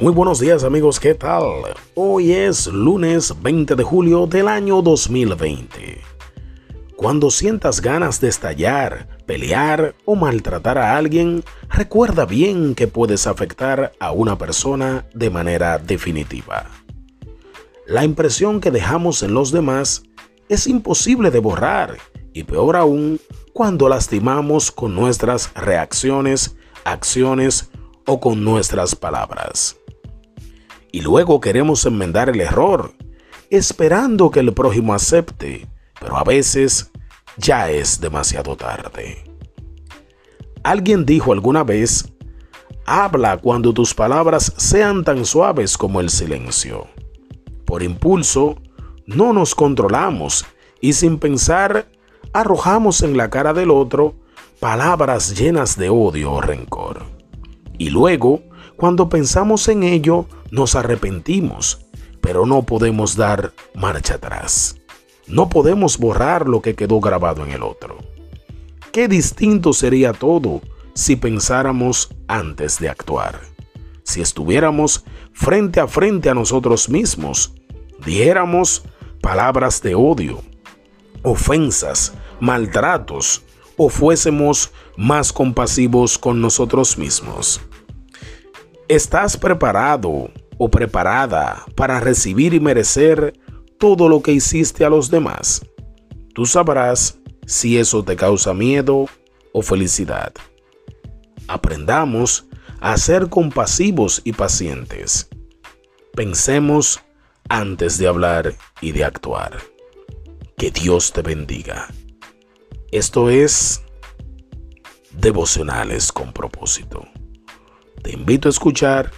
Muy buenos días amigos, ¿qué tal? Hoy es lunes 20 de julio del año 2020. Cuando sientas ganas de estallar, pelear o maltratar a alguien, recuerda bien que puedes afectar a una persona de manera definitiva. La impresión que dejamos en los demás es imposible de borrar y peor aún cuando lastimamos con nuestras reacciones, acciones o con nuestras palabras y luego queremos enmendar el error, esperando que el prójimo acepte, pero a veces ya es demasiado tarde. Alguien dijo alguna vez, habla cuando tus palabras sean tan suaves como el silencio. Por impulso, no nos controlamos y sin pensar, arrojamos en la cara del otro palabras llenas de odio o rencor. Y luego, cuando pensamos en ello, nos arrepentimos, pero no podemos dar marcha atrás. No podemos borrar lo que quedó grabado en el otro. Qué distinto sería todo si pensáramos antes de actuar. Si estuviéramos frente a frente a nosotros mismos, dijéramos palabras de odio, ofensas, maltratos, o fuésemos más compasivos con nosotros mismos. ¿Estás preparado o preparada para recibir y merecer todo lo que hiciste a los demás? Tú sabrás si eso te causa miedo o felicidad. Aprendamos a ser compasivos y pacientes. Pensemos antes de hablar y de actuar. Que Dios te bendiga. Esto es devocionales con propósito te invito a escuchar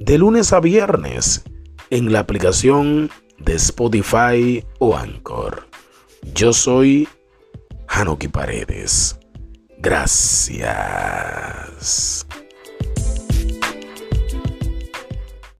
de lunes a viernes en la aplicación de Spotify o Anchor. Yo soy Hanuki Paredes. Gracias.